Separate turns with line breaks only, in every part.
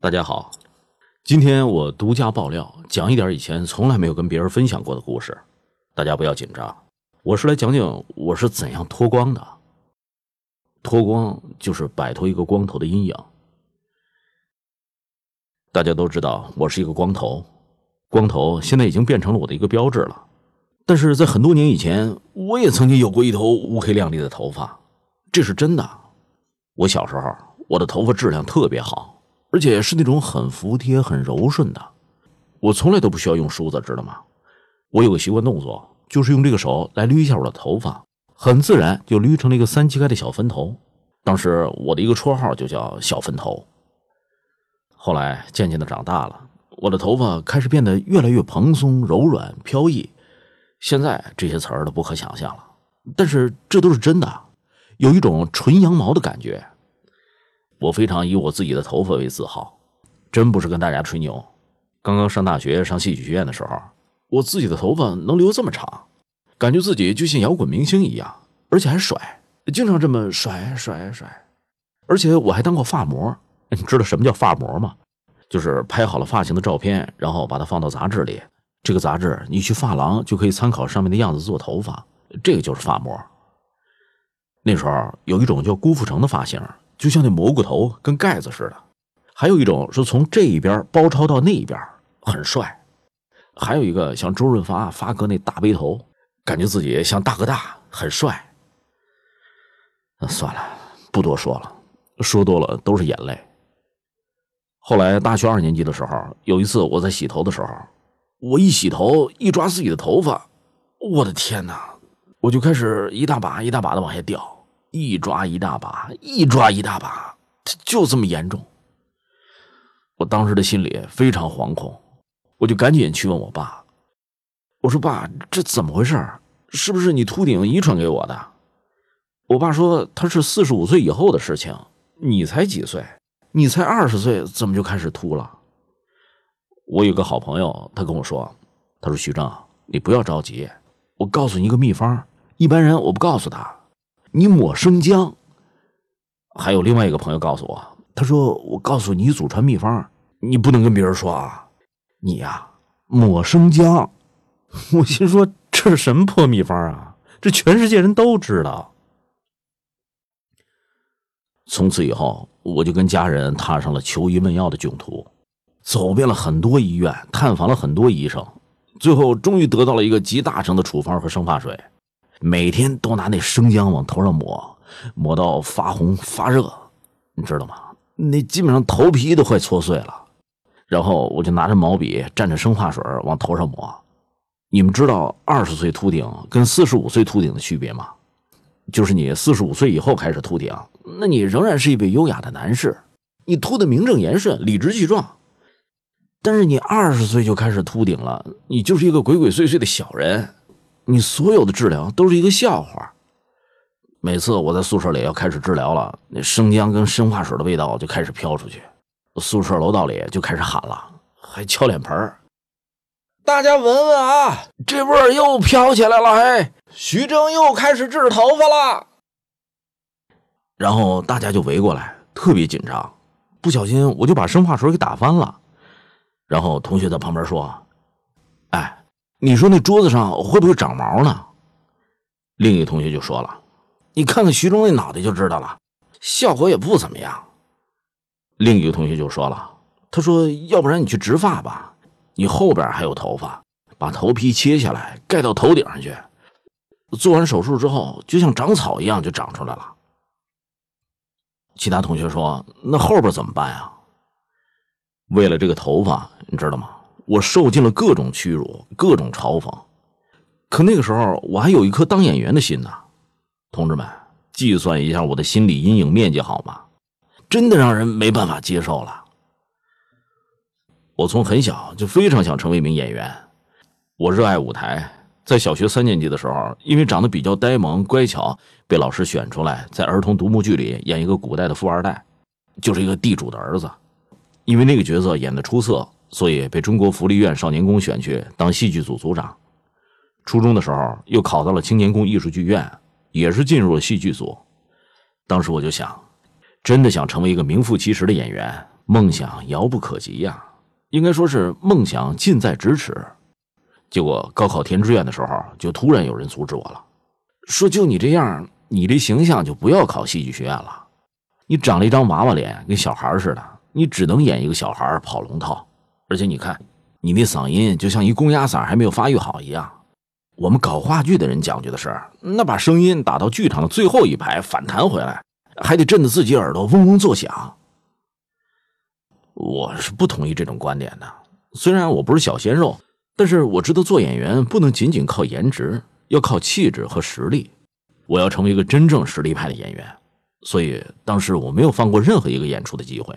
大家好，今天我独家爆料，讲一点以前从来没有跟别人分享过的故事。大家不要紧张，我是来讲讲我是怎样脱光的。脱光就是摆脱一个光头的阴影。大家都知道我是一个光头，光头现在已经变成了我的一个标志了。但是在很多年以前，我也曾经有过一头乌黑亮丽的头发，这是真的。我小时候，我的头发质量特别好。而且是那种很服帖、很柔顺的，我从来都不需要用梳子，知道吗？我有个习惯动作，就是用这个手来捋一下我的头发，很自然就捋成了一个三七开的小分头。当时我的一个绰号就叫“小分头”。后来渐渐的长大了，我的头发开始变得越来越蓬松、柔软、飘逸。现在这些词儿都不可想象了，但是这都是真的，有一种纯羊毛的感觉。我非常以我自己的头发为自豪，真不是跟大家吹牛。刚刚上大学上戏剧学院的时候，我自己的头发能留这么长，感觉自己就像摇滚明星一样，而且还甩，经常这么甩甩甩。而且我还当过发模，你知道什么叫发模吗？就是拍好了发型的照片，然后把它放到杂志里，这个杂志你去发廊就可以参考上面的样子做头发，这个就是发模。那时候有一种叫郭富城的发型。就像那蘑菇头跟盖子似的，还有一种是从这一边包抄到那一边，很帅；还有一个像周润发发哥那大背头，感觉自己像大哥大，很帅。那算了，不多说了，说多了都是眼泪。后来大学二年级的时候，有一次我在洗头的时候，我一洗头一抓自己的头发，我的天哪，我就开始一大把一大把的往下掉。一抓一大把，一抓一大把，就这么严重。我当时的心里非常惶恐，我就赶紧去问我爸：“我说爸，这怎么回事？是不是你秃顶遗传给我的？”我爸说：“他是四十五岁以后的事情，你才几岁？你才二十岁，怎么就开始秃了？”我有个好朋友，他跟我说：“他说徐正，你不要着急，我告诉你一个秘方，一般人我不告诉他。”你抹生姜，还有另外一个朋友告诉我，他说：“我告诉你祖传秘方，你不能跟别人说啊。”你呀，抹生姜。我心说这是什么破秘方啊？这全世界人都知道。从此以后，我就跟家人踏上了求医问药的囧途，走遍了很多医院，探访了很多医生，最后终于得到了一个集大成的处方和生发水。每天都拿那生姜往头上抹，抹到发红发热，你知道吗？那基本上头皮都快搓碎了。然后我就拿着毛笔蘸着生发水往头上抹。你们知道二十岁秃顶跟四十五岁秃顶的区别吗？就是你四十五岁以后开始秃顶，那你仍然是一位优雅的男士，你秃的名正言顺、理直气壮。但是你二十岁就开始秃顶了，你就是一个鬼鬼祟祟的小人。你所有的治疗都是一个笑话。每次我在宿舍里要开始治疗了，那生姜跟生化水的味道就开始飘出去，宿舍楼道里就开始喊了，还敲脸盆大家闻闻啊，这味儿又飘起来了！嘿，徐峥又开始治头发了。然后大家就围过来，特别紧张。不小心我就把生化水给打翻了。然后同学在旁边说：“。”你说那桌子上会不会长毛呢？另一个同学就说了：“你看看徐忠那脑袋就知道了，效果也不怎么样。”另一个同学就说了：“他说，要不然你去植发吧，你后边还有头发，把头皮切下来盖到头顶上去，做完手术之后就像长草一样就长出来了。”其他同学说：“那后边怎么办呀？”为了这个头发，你知道吗？我受尽了各种屈辱，各种嘲讽，可那个时候我还有一颗当演员的心呢。同志们，计算一下我的心理阴影面积好吗？真的让人没办法接受了。我从很小就非常想成为一名演员，我热爱舞台。在小学三年级的时候，因为长得比较呆萌乖巧，被老师选出来在儿童独幕剧里演一个古代的富二代，就是一个地主的儿子。因为那个角色演的出色。所以被中国福利院少年宫选去当戏剧组组长。初中的时候又考到了青年宫艺术剧院，也是进入了戏剧组。当时我就想，真的想成为一个名副其实的演员，梦想遥不可及呀，应该说是梦想近在咫尺。结果高考填志愿的时候，就突然有人阻止我了，说就你这样，你这形象就不要考戏剧学院了。你长了一张娃娃脸，跟小孩似的，你只能演一个小孩跑龙套。而且你看，你那嗓音就像一公鸭嗓还没有发育好一样。我们搞话剧的人讲究的是，那把声音打到剧场的最后一排反弹回来，还得震得自己耳朵嗡嗡作响。我是不同意这种观点的。虽然我不是小鲜肉，但是我知道做演员不能仅仅靠颜值，要靠气质和实力。我要成为一个真正实力派的演员。所以当时我没有放过任何一个演出的机会，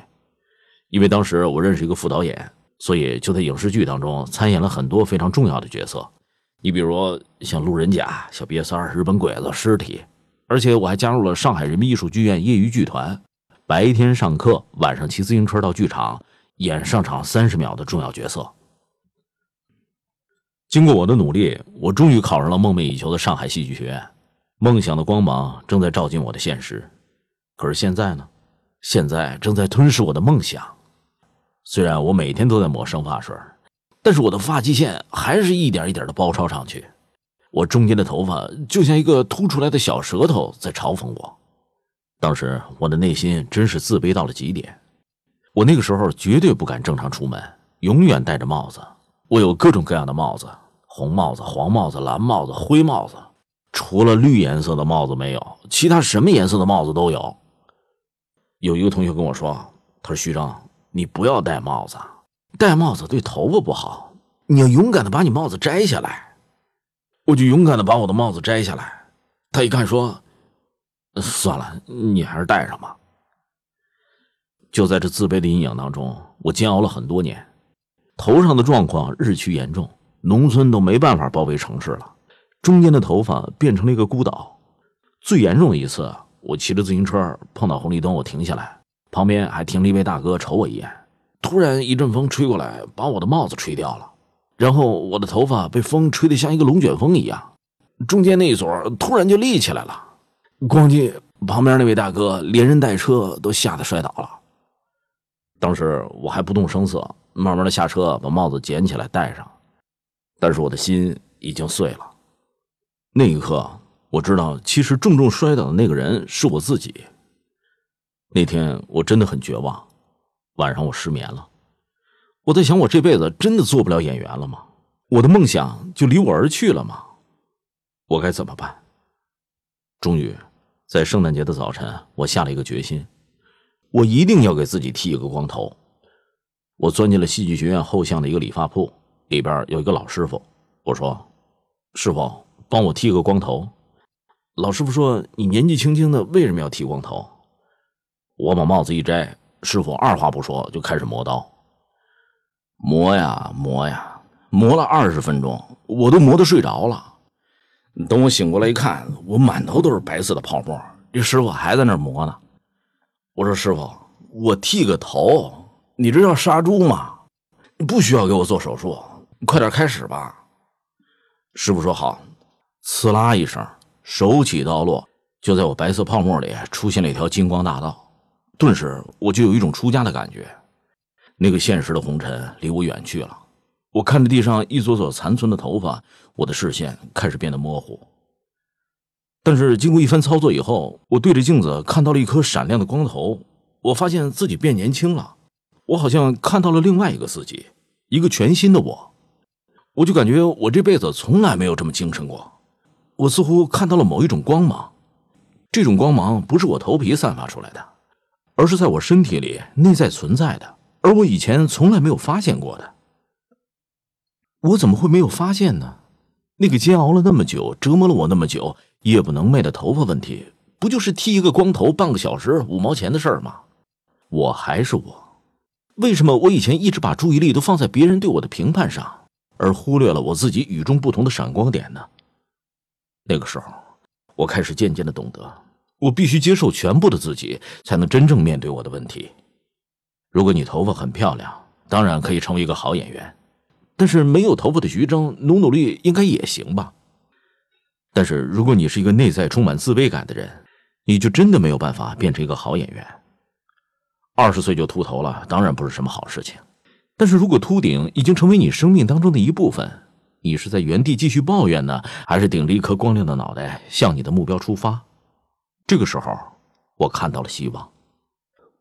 因为当时我认识一个副导演，所以就在影视剧当中参演了很多非常重要的角色。你比如像路人甲、小瘪三、日本鬼子、尸体，而且我还加入了上海人民艺术剧院业余剧团，白天上课，晚上骑自行车到剧场演上场三十秒的重要角色。经过我的努力，我终于考上了梦寐以求的上海戏剧学院，梦想的光芒正在照进我的现实。可是现在呢？现在正在吞噬我的梦想。虽然我每天都在抹生发水，但是我的发际线还是一点一点的包抄上去。我中间的头发就像一个凸出来的小舌头在嘲讽我。当时我的内心真是自卑到了极点。我那个时候绝对不敢正常出门，永远戴着帽子。我有各种各样的帽子：红帽子、黄帽子、蓝帽子、灰帽子，除了绿颜色的帽子没有，其他什么颜色的帽子都有。有一个同学跟我说：“他说徐峥，你不要戴帽子，戴帽子对头发不好。你要勇敢的把你帽子摘下来。”我就勇敢的把我的帽子摘下来。他一看说：“算了，你还是戴上吧。”就在这自卑的阴影当中，我煎熬了很多年，头上的状况日趋严重，农村都没办法包围城市了，中间的头发变成了一个孤岛。最严重的一次。我骑着自行车碰到红绿灯，我停下来，旁边还停了一位大哥，瞅我一眼。突然一阵风吹过来，把我的帽子吹掉了，然后我的头发被风吹得像一个龙卷风一样，中间那一撮突然就立起来了。咣叽，旁边那位大哥连人带车都吓得摔倒了。当时我还不动声色，慢慢的下车，把帽子捡起来戴上，但是我的心已经碎了。那一刻。我知道，其实重重摔倒的那个人是我自己。那天我真的很绝望，晚上我失眠了。我在想，我这辈子真的做不了演员了吗？我的梦想就离我而去了吗？我该怎么办？终于，在圣诞节的早晨，我下了一个决心：我一定要给自己剃一个光头。我钻进了戏剧学院后巷的一个理发铺，里边有一个老师傅。我说：“师傅，帮我剃个光头。”老师傅说：“你年纪轻轻的，为什么要剃光头？”我把帽子一摘，师傅二话不说就开始磨刀。磨呀磨呀，磨了二十分钟，我都磨得睡着了。等我醒过来一看，我满头都是白色的泡沫。这师傅还在那磨呢。我说：“师傅，我剃个头，你这要杀猪吗？不需要给我做手术，快点开始吧。”师傅说：“好。”刺啦一声。手起刀落，就在我白色泡沫里出现了一条金光大道，顿时我就有一种出家的感觉。那个现实的红尘离我远去了，我看着地上一撮撮残存的头发，我的视线开始变得模糊。但是经过一番操作以后，我对着镜子看到了一颗闪亮的光头，我发现自己变年轻了，我好像看到了另外一个自己，一个全新的我，我就感觉我这辈子从来没有这么精神过。我似乎看到了某一种光芒，这种光芒不是我头皮散发出来的，而是在我身体里内在存在的，而我以前从来没有发现过的。我怎么会没有发现呢？那个煎熬了那么久、折磨了我那么久、夜不能寐的头发问题，不就是剃一个光头半个小时五毛钱的事儿吗？我还是我，为什么我以前一直把注意力都放在别人对我的评判上，而忽略了我自己与众不同的闪光点呢？那个时候，我开始渐渐的懂得，我必须接受全部的自己，才能真正面对我的问题。如果你头发很漂亮，当然可以成为一个好演员，但是没有头发的徐峥，努努力应该也行吧。但是如果你是一个内在充满自卑感的人，你就真的没有办法变成一个好演员，二十岁就秃头了，当然不是什么好事情。但是如果秃顶已经成为你生命当中的一部分，你是在原地继续抱怨呢，还是顶着一颗光亮的脑袋向你的目标出发？这个时候，我看到了希望，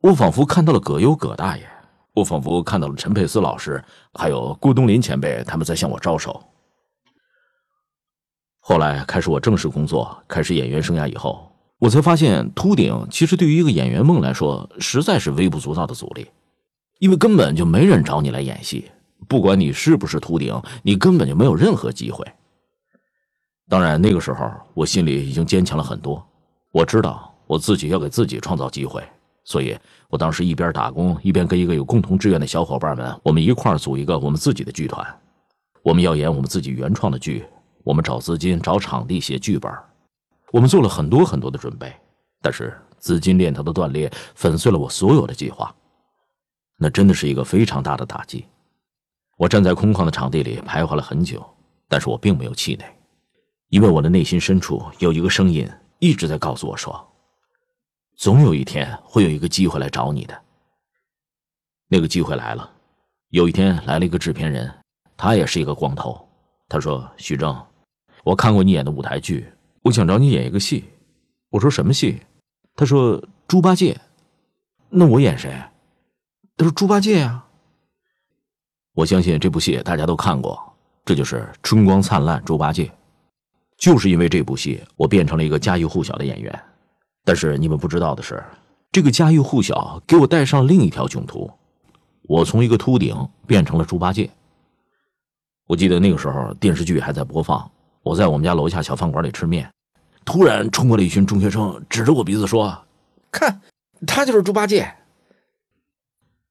我仿佛看到了葛优葛大爷，我仿佛看到了陈佩斯老师，还有郭冬临前辈，他们在向我招手。后来开始我正式工作，开始演员生涯以后，我才发现秃顶其实对于一个演员梦来说，实在是微不足道的阻力，因为根本就没人找你来演戏。不管你是不是秃顶，你根本就没有任何机会。当然，那个时候我心里已经坚强了很多。我知道我自己要给自己创造机会，所以我当时一边打工，一边跟一个有共同志愿的小伙伴们，我们一块组一个我们自己的剧团。我们要演我们自己原创的剧，我们找资金、找场地、写剧本。我们做了很多很多的准备，但是资金链条的断裂粉碎了我所有的计划。那真的是一个非常大的打击。我站在空旷的场地里徘徊了很久，但是我并没有气馁，因为我的内心深处有一个声音一直在告诉我说：“总有一天会有一个机会来找你的。”那个机会来了，有一天来了一个制片人，他也是一个光头。他说：“徐峥，我看过你演的舞台剧，我想找你演一个戏。”我说：“什么戏？”他说：“猪八戒。”那我演谁？他说：“猪八戒呀。”我相信这部戏大家都看过，这就是《春光灿烂猪八戒》。就是因为这部戏，我变成了一个家喻户晓的演员。但是你们不知道的是，这个家喻户晓给我带上另一条囧途，我从一个秃顶变成了猪八戒。我记得那个时候电视剧还在播放，我在我们家楼下小饭馆里吃面，突然冲过来一群中学生，指着我鼻子说：“看，他就是猪八戒。”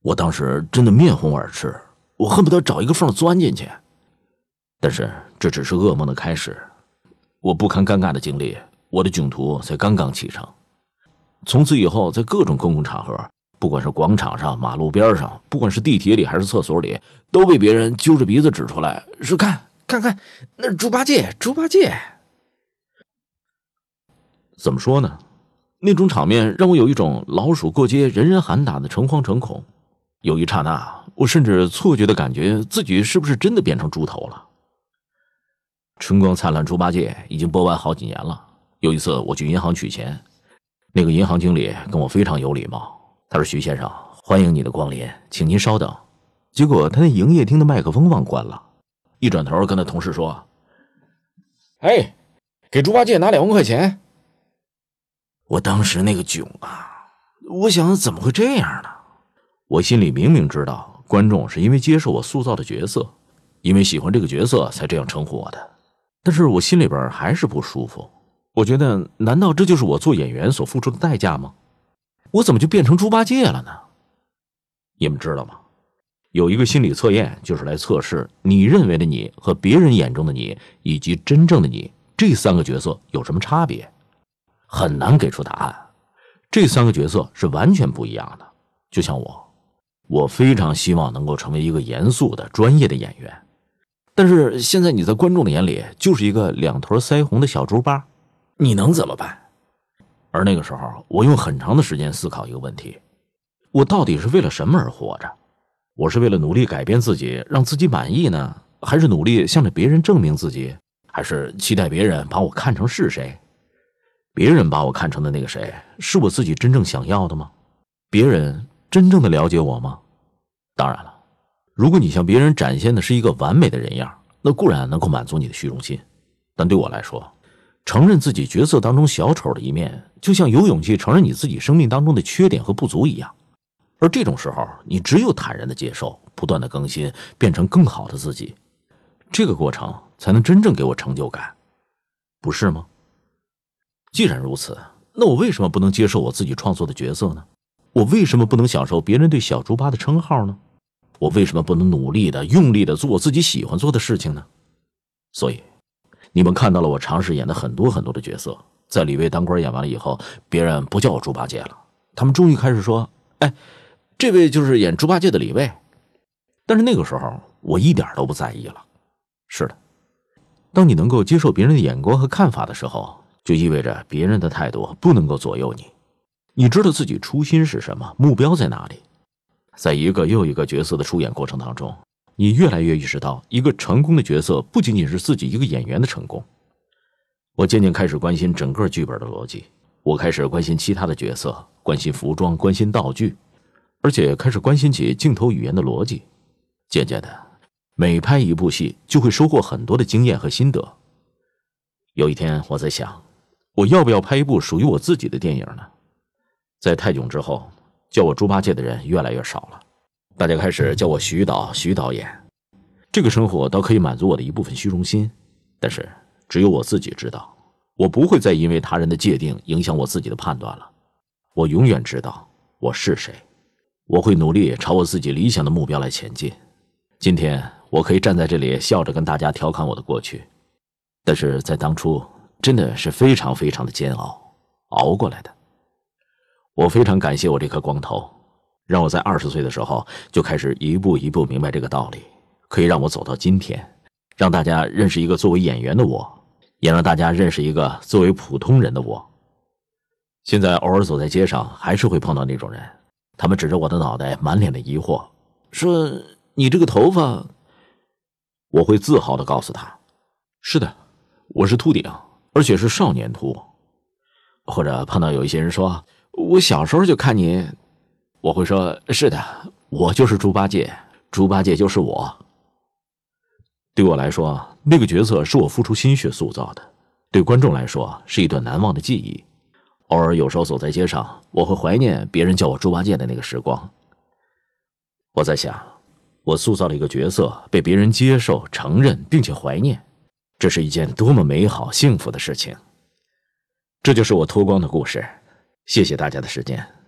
我当时真的面红耳赤。我恨不得找一个缝钻进去，但是这只是噩梦的开始。我不堪尴尬的经历，我的囧途才刚刚启程。从此以后，在各种公共场合，不管是广场上、马路边上，不管是地铁里还是厕所里，都被别人揪着鼻子指出来，说：“看，看看，那是猪八戒，猪八戒。”怎么说呢？那种场面让我有一种老鼠过街，人人喊打的诚惶诚恐。有一刹那。我甚至错觉的感觉自己是不是真的变成猪头了？春光灿烂猪八戒已经播完好几年了。有一次我去银行取钱，那个银行经理跟我非常有礼貌，他说：“徐先生，欢迎你的光临，请您稍等。”结果他那营业厅的麦克风忘关了，一转头跟他同事说：“哎，给猪八戒拿两万块钱。”我当时那个囧啊，我想怎么会这样呢？我心里明明知道。观众是因为接受我塑造的角色，因为喜欢这个角色才这样称呼我的，但是我心里边还是不舒服。我觉得，难道这就是我做演员所付出的代价吗？我怎么就变成猪八戒了呢？你们知道吗？有一个心理测验，就是来测试你认为的你和别人眼中的你以及真正的你这三个角色有什么差别？很难给出答案。这三个角色是完全不一样的，就像我。我非常希望能够成为一个严肃的、专业的演员，但是现在你在观众的眼里就是一个两头腮红的小猪八，你能怎么办？而那个时候，我用很长的时间思考一个问题：我到底是为了什么而活着？我是为了努力改变自己，让自己满意呢，还是努力向着别人证明自己，还是期待别人把我看成是谁？别人把我看成的那个谁，是我自己真正想要的吗？别人。真正的了解我吗？当然了，如果你向别人展现的是一个完美的人样，那固然能够满足你的虚荣心。但对我来说，承认自己角色当中小丑的一面，就像有勇气承认你自己生命当中的缺点和不足一样。而这种时候，你只有坦然的接受，不断的更新，变成更好的自己，这个过程才能真正给我成就感，不是吗？既然如此，那我为什么不能接受我自己创作的角色呢？我为什么不能享受别人对小猪八的称号呢？我为什么不能努力的、用力的做我自己喜欢做的事情呢？所以，你们看到了我尝试演的很多很多的角色。在李卫当官演完了以后，别人不叫我猪八戒了，他们终于开始说：“哎，这位就是演猪八戒的李卫。”但是那个时候，我一点都不在意了。是的，当你能够接受别人的眼光和看法的时候，就意味着别人的态度不能够左右你。你知道自己初心是什么，目标在哪里。在一个又一个角色的出演过程当中，你越来越意识到，一个成功的角色不仅仅是自己一个演员的成功。我渐渐开始关心整个剧本的逻辑，我开始关心其他的角色，关心服装，关心道具，而且开始关心起镜头语言的逻辑。渐渐的，每拍一部戏，就会收获很多的经验和心得。有一天，我在想，我要不要拍一部属于我自己的电影呢？在泰囧之后。叫我猪八戒的人越来越少了，大家开始叫我徐导、徐导演。这个生活倒可以满足我的一部分虚荣心，但是只有我自己知道，我不会再因为他人的界定影响我自己的判断了。我永远知道我是谁，我会努力朝我自己理想的目标来前进。今天我可以站在这里笑着跟大家调侃我的过去，但是在当初真的是非常非常的煎熬，熬过来的。我非常感谢我这颗光头，让我在二十岁的时候就开始一步一步明白这个道理，可以让我走到今天，让大家认识一个作为演员的我，也让大家认识一个作为普通人的我。现在偶尔走在街上，还是会碰到那种人，他们指着我的脑袋，满脸的疑惑，说：“你这个头发。”我会自豪的告诉他：“是的，我是秃顶，而且是少年秃。”或者碰到有一些人说。我小时候就看你，我会说：“是的，我就是猪八戒，猪八戒就是我。”对我来说，那个角色是我付出心血塑造的；对观众来说，是一段难忘的记忆。偶尔，有时候走在街上，我会怀念别人叫我猪八戒的那个时光。我在想，我塑造了一个角色，被别人接受、承认，并且怀念，这是一件多么美好、幸福的事情。这就是我脱光的故事。谢谢大家的时间。